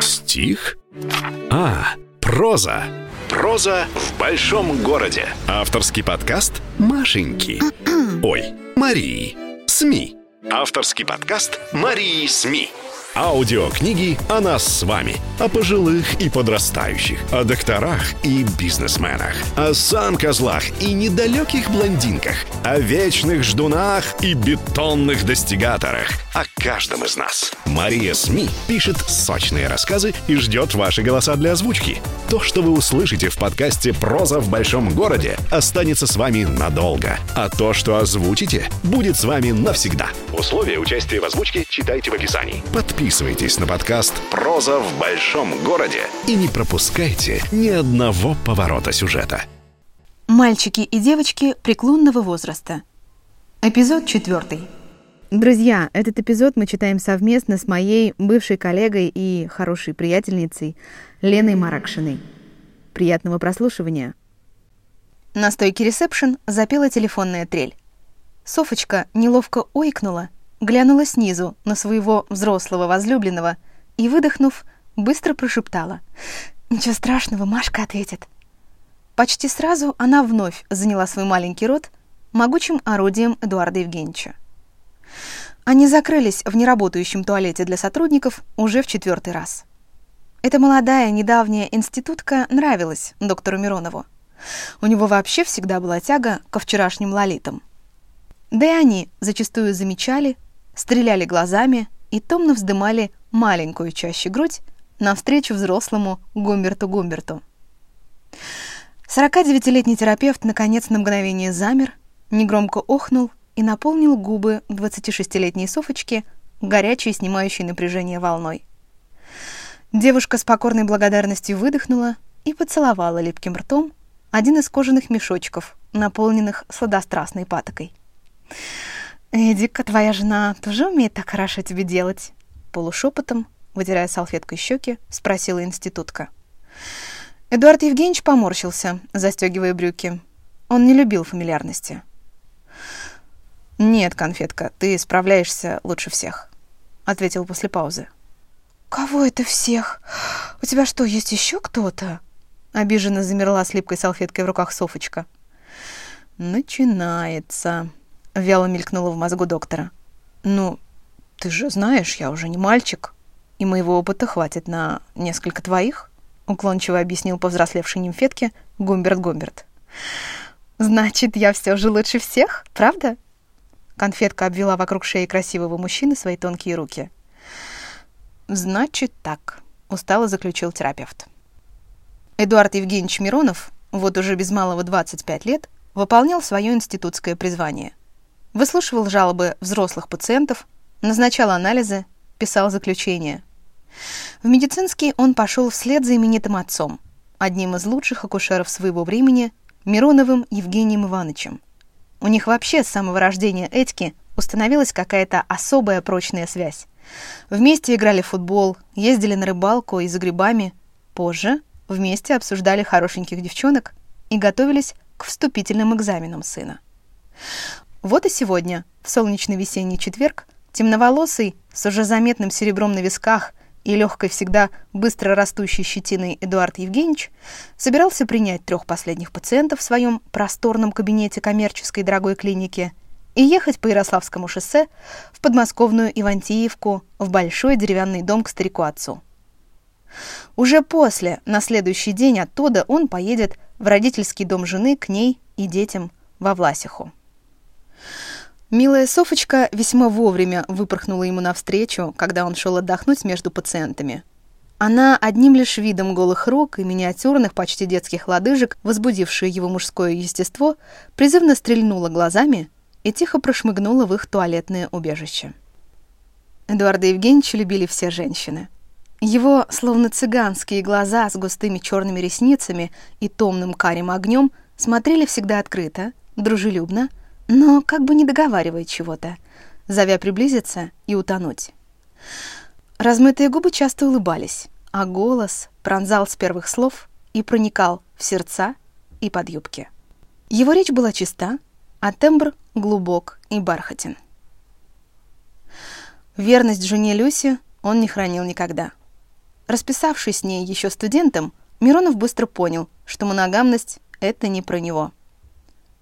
Стих? А, проза. Проза в большом городе. Авторский подкаст Машеньки. Ой, Марии. СМИ. Авторский подкаст Марии СМИ. Аудиокниги о нас с вами, о пожилых и подрастающих, о докторах и бизнесменах, о сам-козлах и недалеких блондинках, о вечных ждунах и бетонных достигаторах, о каждом из нас. Мария СМИ пишет сочные рассказы и ждет ваши голоса для озвучки. То, что вы услышите в подкасте «Проза в большом городе», останется с вами надолго, а то, что озвучите, будет с вами навсегда. Условия участия в озвучке читайте в описании. Подписывайтесь на подкаст «Проза в большом городе» и не пропускайте ни одного поворота сюжета. Мальчики и девочки преклонного возраста. Эпизод четвертый. Друзья, этот эпизод мы читаем совместно с моей бывшей коллегой и хорошей приятельницей Леной Маракшиной. Приятного прослушивания. На стойке ресепшн запела телефонная трель. Софочка неловко ойкнула, глянула снизу на своего взрослого возлюбленного и, выдохнув, быстро прошептала. «Ничего страшного, Машка ответит». Почти сразу она вновь заняла свой маленький рот могучим орудием Эдуарда Евгеньевича. Они закрылись в неработающем туалете для сотрудников уже в четвертый раз. Эта молодая, недавняя институтка нравилась доктору Миронову. У него вообще всегда была тяга ко вчерашним лолитам. Да и они зачастую замечали, стреляли глазами и томно вздымали маленькую чаще грудь навстречу взрослому Гумберту-Гумберту. 49-летний терапевт наконец на мгновение замер, негромко охнул и наполнил губы 26-летней Софочки горячей, снимающей напряжение волной. Девушка с покорной благодарностью выдохнула и поцеловала липким ртом один из кожаных мешочков, наполненных сладострастной патокой. «Эдика, твоя жена тоже умеет так хорошо тебе делать?» Полушепотом, вытирая салфеткой щеки, спросила институтка. Эдуард Евгеньевич поморщился, застегивая брюки. Он не любил фамильярности. «Нет, конфетка, ты справляешься лучше всех», — ответил после паузы. «Кого это всех? У тебя что, есть еще кто-то?» Обиженно замерла с липкой салфеткой в руках Софочка. «Начинается», — вяло мелькнуло в мозгу доктора. «Ну, ты же знаешь, я уже не мальчик, и моего опыта хватит на несколько твоих», уклончиво объяснил повзрослевшей нимфетке Гумберт Гумберт. «Значит, я все же лучше всех, правда?» Конфетка обвела вокруг шеи красивого мужчины свои тонкие руки. «Значит так», — устало заключил терапевт. Эдуард Евгеньевич Миронов, вот уже без малого 25 лет, выполнял свое институтское призвание. Выслушивал жалобы взрослых пациентов, назначал анализы, писал заключения. В медицинский он пошел вслед за именитым отцом, одним из лучших акушеров своего времени, Мироновым Евгением Ивановичем. У них вообще с самого рождения Этики установилась какая-то особая прочная связь. Вместе играли в футбол, ездили на рыбалку и за грибами. Позже вместе обсуждали хорошеньких девчонок и готовились к вступительным экзаменам сына. Вот и сегодня, в солнечный весенний четверг, темноволосый, с уже заметным серебром на висках и легкой всегда быстро растущей щетиной Эдуард Евгеньевич собирался принять трех последних пациентов в своем просторном кабинете коммерческой дорогой клиники и ехать по Ярославскому шоссе в подмосковную Ивантиевку в большой деревянный дом к старику-отцу. Уже после, на следующий день оттуда, он поедет в родительский дом жены к ней и детям во Власиху. Милая Софочка весьма вовремя выпорхнула ему навстречу, когда он шел отдохнуть между пациентами. Она одним лишь видом голых рук и миниатюрных, почти детских лодыжек, возбудившие его мужское естество, призывно стрельнула глазами и тихо прошмыгнула в их туалетное убежище. Эдуарда Евгеньевича любили все женщины. Его, словно цыганские глаза с густыми черными ресницами и томным карим огнем, смотрели всегда открыто, дружелюбно, но как бы не договаривая чего-то, зовя приблизиться и утонуть. Размытые губы часто улыбались, а голос пронзал с первых слов и проникал в сердца и под юбки. Его речь была чиста, а тембр глубок и бархатен. Верность жене Люси он не хранил никогда. Расписавшись с ней еще студентом, Миронов быстро понял, что моногамность – это не про него.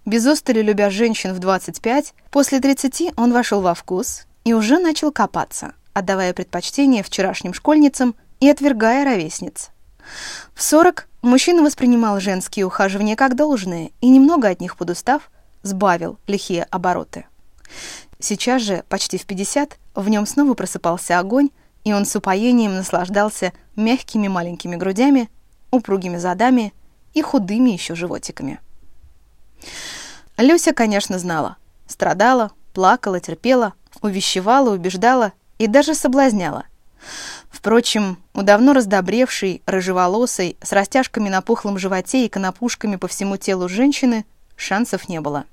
Без устали любя женщин в 25, после 30 он вошел во вкус и уже начал копаться, отдавая предпочтение вчерашним школьницам и отвергая ровесниц. В 40 мужчина воспринимал женские ухаживания как должное и, немного от них подустав, сбавил лихие обороты. Сейчас же, почти в 50, в нем снова просыпался огонь, и он с упоением наслаждался мягкими маленькими грудями, упругими задами и худыми еще животиками. Люся, конечно, знала. Страдала, плакала, терпела, увещевала, убеждала и даже соблазняла. Впрочем, у давно раздобревшей, рыжеволосой, с растяжками на пухлом животе и конопушками по всему телу женщины шансов не было.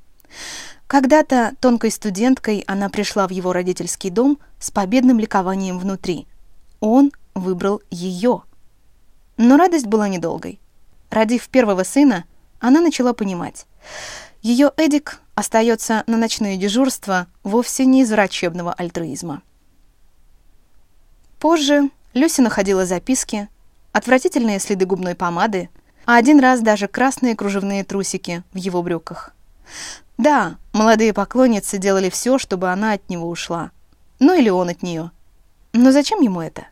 Когда-то тонкой студенткой она пришла в его родительский дом с победным ликованием внутри. Он выбрал ее. Но радость была недолгой. Родив первого сына, она начала понимать. Ее Эдик остается на ночное дежурство вовсе не из врачебного альтруизма. Позже Люся находила записки, отвратительные следы губной помады, а один раз даже красные кружевные трусики в его брюках. Да, молодые поклонницы делали все, чтобы она от него ушла. Ну или он от нее. Но зачем ему это?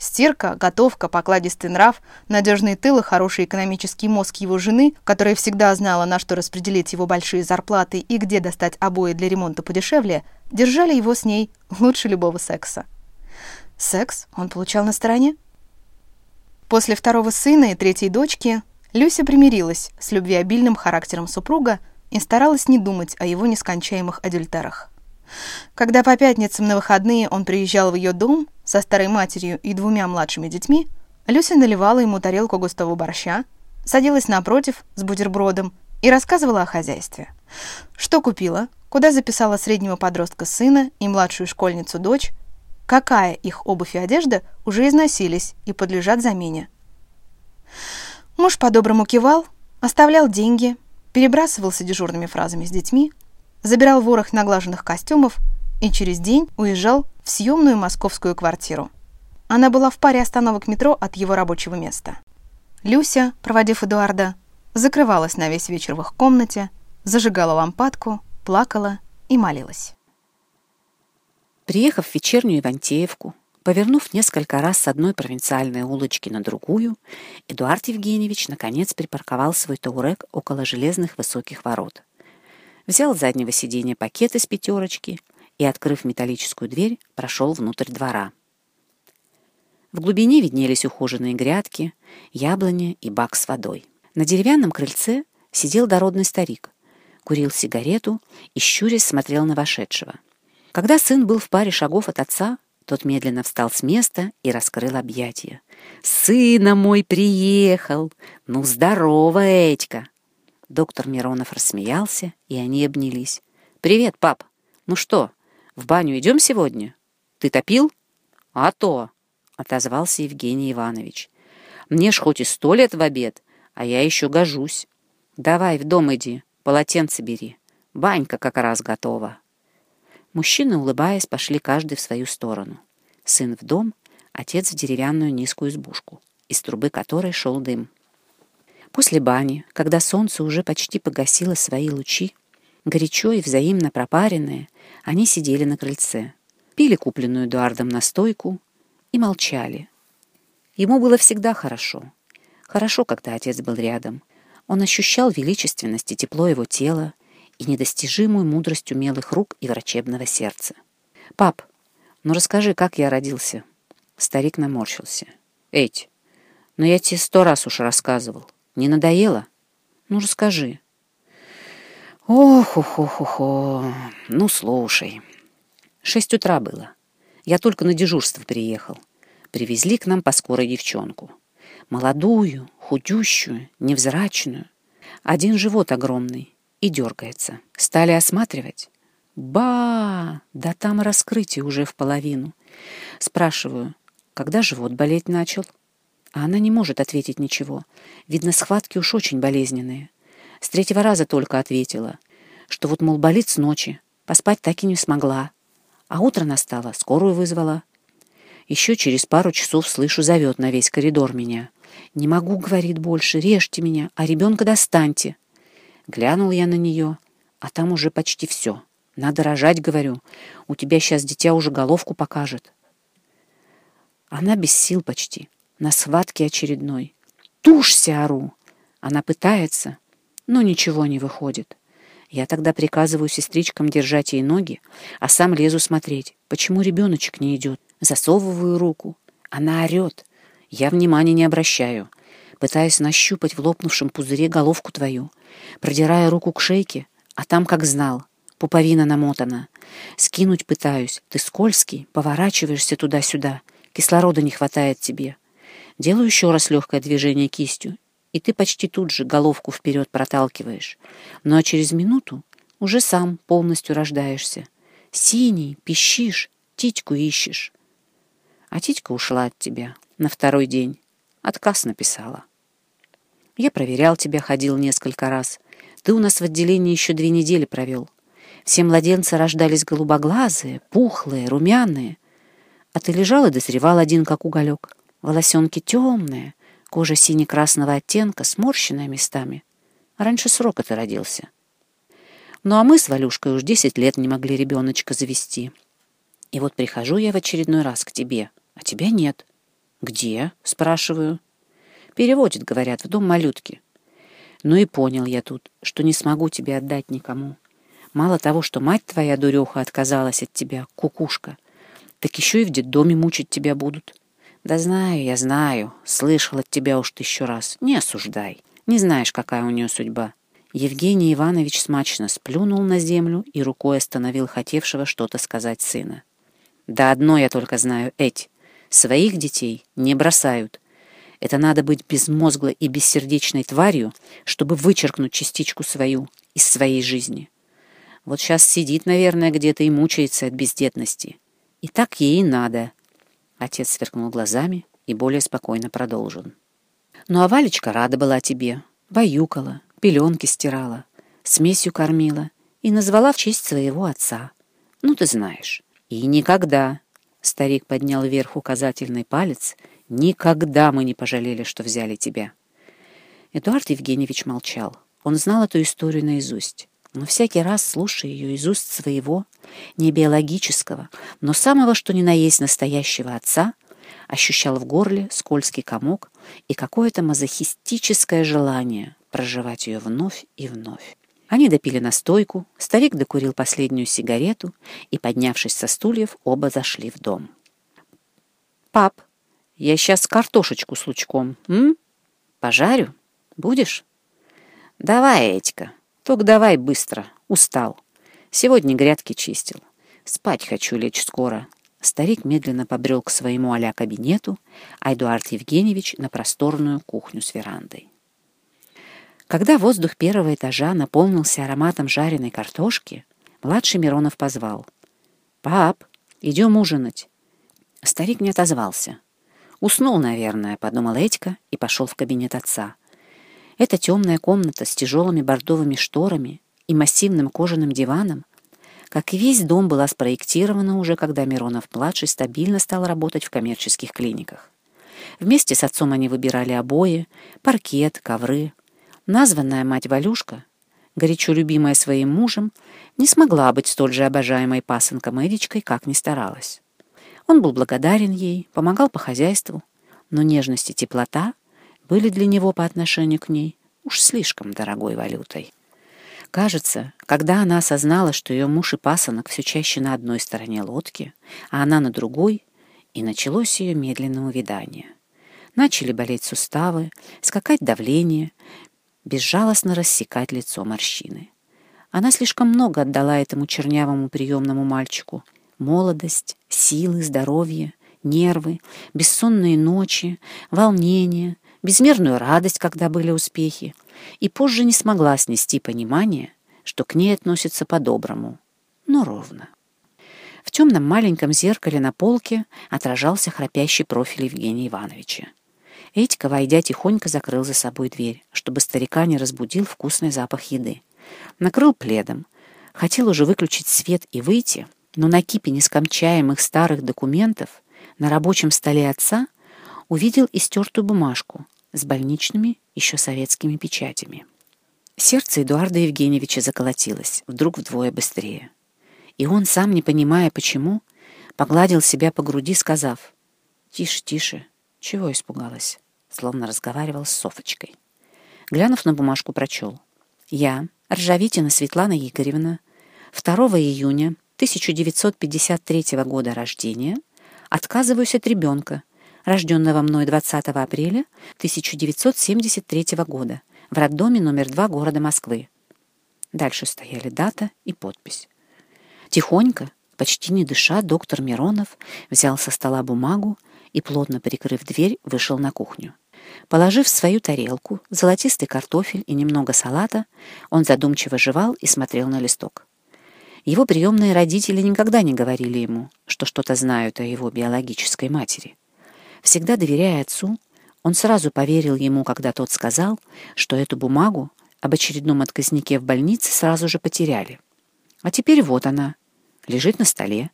Стирка, готовка, покладистый нрав, надежный тыл хороший экономический мозг его жены, которая всегда знала, на что распределить его большие зарплаты и где достать обои для ремонта подешевле, держали его с ней лучше любого секса. Секс он получал на стороне. После второго сына и третьей дочки Люся примирилась с любвеобильным характером супруга и старалась не думать о его нескончаемых адюльтерах. Когда по пятницам на выходные он приезжал в ее дом со старой матерью и двумя младшими детьми, Люся наливала ему тарелку густого борща, садилась напротив с бутербродом и рассказывала о хозяйстве. Что купила, куда записала среднего подростка сына и младшую школьницу дочь, какая их обувь и одежда уже износились и подлежат замене. Муж по-доброму кивал, оставлял деньги, перебрасывался дежурными фразами с детьми, забирал ворох наглаженных костюмов и через день уезжал в съемную московскую квартиру. Она была в паре остановок метро от его рабочего места. Люся, проводив Эдуарда, закрывалась на весь вечер в их комнате, зажигала лампадку, плакала и молилась. Приехав в вечернюю Ивантеевку, повернув несколько раз с одной провинциальной улочки на другую, Эдуард Евгеньевич наконец припарковал свой таурек около железных высоких ворот. Взял с заднего сиденья пакет из пятерочки и, открыв металлическую дверь, прошел внутрь двора. В глубине виднелись ухоженные грядки, яблони и бак с водой. На деревянном крыльце сидел дородный старик, курил сигарету и, щурясь, смотрел на вошедшего. Когда сын был в паре шагов от отца, тот медленно встал с места и раскрыл объятия. «Сына мой приехал! Ну, здорово, Этька!» Доктор Миронов рассмеялся, и они обнялись. «Привет, пап! Ну что, в баню идем сегодня? Ты топил? А то, отозвался Евгений Иванович. Мне ж хоть и сто лет в обед, а я еще гожусь. Давай в дом иди, полотенце бери. Банька как раз готова. Мужчины, улыбаясь, пошли каждый в свою сторону. Сын в дом, отец в деревянную низкую избушку, из трубы которой шел дым. После бани, когда солнце уже почти погасило свои лучи, горячо и взаимно пропаренные, они сидели на крыльце, пили купленную Эдуардом настойку и молчали. Ему было всегда хорошо. Хорошо, когда отец был рядом. Он ощущал величественность и тепло его тела и недостижимую мудрость умелых рук и врачебного сердца. «Пап, ну расскажи, как я родился?» Старик наморщился. «Эть, но ну я тебе сто раз уж рассказывал. Не надоело? Ну расскажи». Ох-ох-ох-ох, ну слушай. Шесть утра было. Я только на дежурство приехал. Привезли к нам по скорой девчонку. Молодую, худющую, невзрачную. Один живот огромный и дергается. Стали осматривать. Ба! Да там раскрытие уже в половину. Спрашиваю, когда живот болеть начал? А она не может ответить ничего. Видно, схватки уж очень болезненные. С третьего раза только ответила, что вот, мол, болит с ночи, поспать так и не смогла. А утро настало, скорую вызвала. Еще через пару часов слышу, зовет на весь коридор меня. «Не могу, — говорит, — больше, режьте меня, а ребенка достаньте». Глянул я на нее, а там уже почти все. Надо рожать, говорю. У тебя сейчас дитя уже головку покажет. Она без сил почти, на схватке очередной. «Тушься, ору!» Она пытается, но ничего не выходит. Я тогда приказываю сестричкам держать ей ноги, а сам лезу смотреть, почему ребеночек не идет. Засовываю руку. Она орет. Я внимания не обращаю. Пытаюсь нащупать в лопнувшем пузыре головку твою. Продирая руку к шейке, а там как знал. Пуповина намотана. Скинуть пытаюсь. Ты скользкий, поворачиваешься туда-сюда. Кислорода не хватает тебе. Делаю еще раз легкое движение кистью, и ты почти тут же головку вперед проталкиваешь. Ну а через минуту уже сам полностью рождаешься. Синий, пищишь, титьку ищешь. А титька ушла от тебя на второй день. Отказ написала. Я проверял тебя, ходил несколько раз. Ты у нас в отделении еще две недели провел. Все младенцы рождались голубоглазые, пухлые, румяные. А ты лежал и дозревал один, как уголек. Волосенки темные, Кожа сине-красного оттенка, сморщенная местами. Раньше срока ты родился. Ну а мы с Валюшкой уж десять лет не могли ребеночка завести. И вот прихожу я в очередной раз к тебе, а тебя нет. «Где?» — спрашиваю. «Переводит, — говорят, — в дом малютки». Ну и понял я тут, что не смогу тебе отдать никому. Мало того, что мать твоя, дуреха, отказалась от тебя, кукушка, так еще и в детдоме мучить тебя будут. Да знаю, я знаю. Слышал от тебя уж тысячу раз. Не осуждай. Не знаешь, какая у нее судьба. Евгений Иванович смачно сплюнул на землю и рукой остановил хотевшего что-то сказать сына. Да одно я только знаю, Эть. Своих детей не бросают. Это надо быть безмозглой и бессердечной тварью, чтобы вычеркнуть частичку свою из своей жизни. Вот сейчас сидит, наверное, где-то и мучается от бездетности. И так ей и надо. Отец сверкнул глазами и более спокойно продолжил. «Ну а Валечка рада была тебе. Баюкала, пеленки стирала, смесью кормила и назвала в честь своего отца. Ну, ты знаешь. И никогда, — старик поднял вверх указательный палец, — никогда мы не пожалели, что взяли тебя». Эдуард Евгеньевич молчал. Он знал эту историю наизусть. Но всякий раз, слушая ее из уст своего, не биологического, но самого что ни на есть настоящего отца, ощущал в горле скользкий комок и какое-то мазохистическое желание проживать ее вновь и вновь. Они допили настойку, старик докурил последнюю сигарету, и, поднявшись со стульев, оба зашли в дом. «Пап, я сейчас картошечку с лучком, м? Пожарю? Будешь?» «Давай, Этика, только давай быстро, устал. Сегодня грядки чистил. Спать хочу лечь скоро. Старик медленно побрел к своему а кабинету, а Эдуард Евгеньевич на просторную кухню с верандой. Когда воздух первого этажа наполнился ароматом жареной картошки, младший Миронов позвал. «Пап, идем ужинать». Старик не отозвался. «Уснул, наверное», — подумал Этька и пошел в кабинет отца. Эта темная комната с тяжелыми бордовыми шторами и массивным кожаным диваном, как и весь дом, была спроектирована уже, когда Миронов-младший стабильно стал работать в коммерческих клиниках. Вместе с отцом они выбирали обои, паркет, ковры. Названная мать Валюшка, горячо любимая своим мужем, не смогла быть столь же обожаемой пасынком Эдичкой, как ни старалась. Он был благодарен ей, помогал по хозяйству, но нежность и теплота были для него по отношению к ней уж слишком дорогой валютой. Кажется, когда она осознала, что ее муж и пасынок все чаще на одной стороне лодки, а она на другой, и началось ее медленное увядание. Начали болеть суставы, скакать давление, безжалостно рассекать лицо морщины. Она слишком много отдала этому чернявому приемному мальчику. Молодость, силы, здоровье, нервы, бессонные ночи, волнение, безмерную радость, когда были успехи, и позже не смогла снести понимание, что к ней относятся по-доброму, но ровно. В темном маленьком зеркале на полке отражался храпящий профиль Евгения Ивановича. Этька, войдя, тихонько закрыл за собой дверь, чтобы старика не разбудил вкусный запах еды. Накрыл пледом. Хотел уже выключить свет и выйти, но на кипе нескончаемых старых документов на рабочем столе отца увидел истертую бумажку с больничными еще советскими печатями. Сердце Эдуарда Евгеньевича заколотилось, вдруг вдвое быстрее. И он, сам не понимая почему, погладил себя по груди, сказав «Тише, тише, чего испугалась?» словно разговаривал с Софочкой. Глянув на бумажку, прочел. «Я, Ржавитина Светлана Игоревна, 2 июня 1953 года рождения, отказываюсь от ребенка, рожденного мной 20 апреля 1973 года, в роддоме номер 2 города Москвы. Дальше стояли дата и подпись. Тихонько, почти не дыша, доктор Миронов взял со стола бумагу и, плотно прикрыв дверь, вышел на кухню. Положив в свою тарелку золотистый картофель и немного салата, он задумчиво жевал и смотрел на листок. Его приемные родители никогда не говорили ему, что что-то знают о его биологической матери. Всегда доверяя отцу, он сразу поверил ему, когда тот сказал, что эту бумагу об очередном отказнике в больнице сразу же потеряли. А теперь вот она, лежит на столе,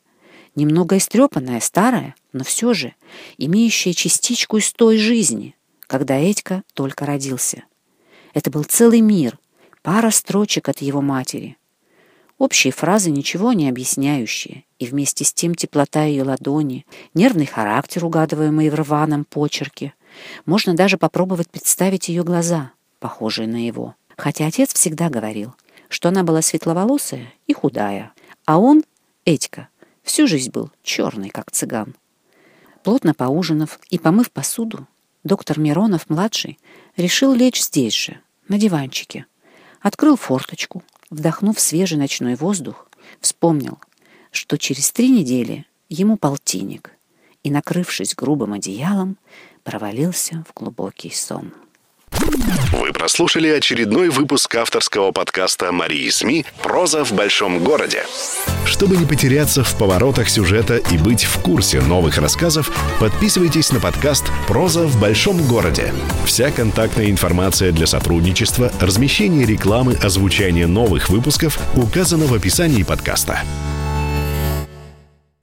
немного истрепанная, старая, но все же имеющая частичку из той жизни, когда Этька только родился. Это был целый мир, пара строчек от его матери. Общие фразы, ничего не объясняющие, и вместе с тем теплота ее ладони, нервный характер, угадываемый в рваном почерке, можно даже попробовать представить ее глаза, похожие на его. Хотя отец всегда говорил, что она была светловолосая и худая, а он, Этька, всю жизнь был черный, как цыган. Плотно поужинав и помыв посуду, доктор Миронов-младший решил лечь здесь же, на диванчике. Открыл форточку, вдохнув свежий ночной воздух, вспомнил, что через три недели ему полтинник, и, накрывшись грубым одеялом, провалился в глубокий сон. Вы прослушали очередной выпуск авторского подкаста Марии СМИ «Проза в большом городе». Чтобы не потеряться в поворотах сюжета и быть в курсе новых рассказов, подписывайтесь на подкаст «Проза в большом городе». Вся контактная информация для сотрудничества, размещение рекламы, озвучание новых выпусков указана в описании подкаста.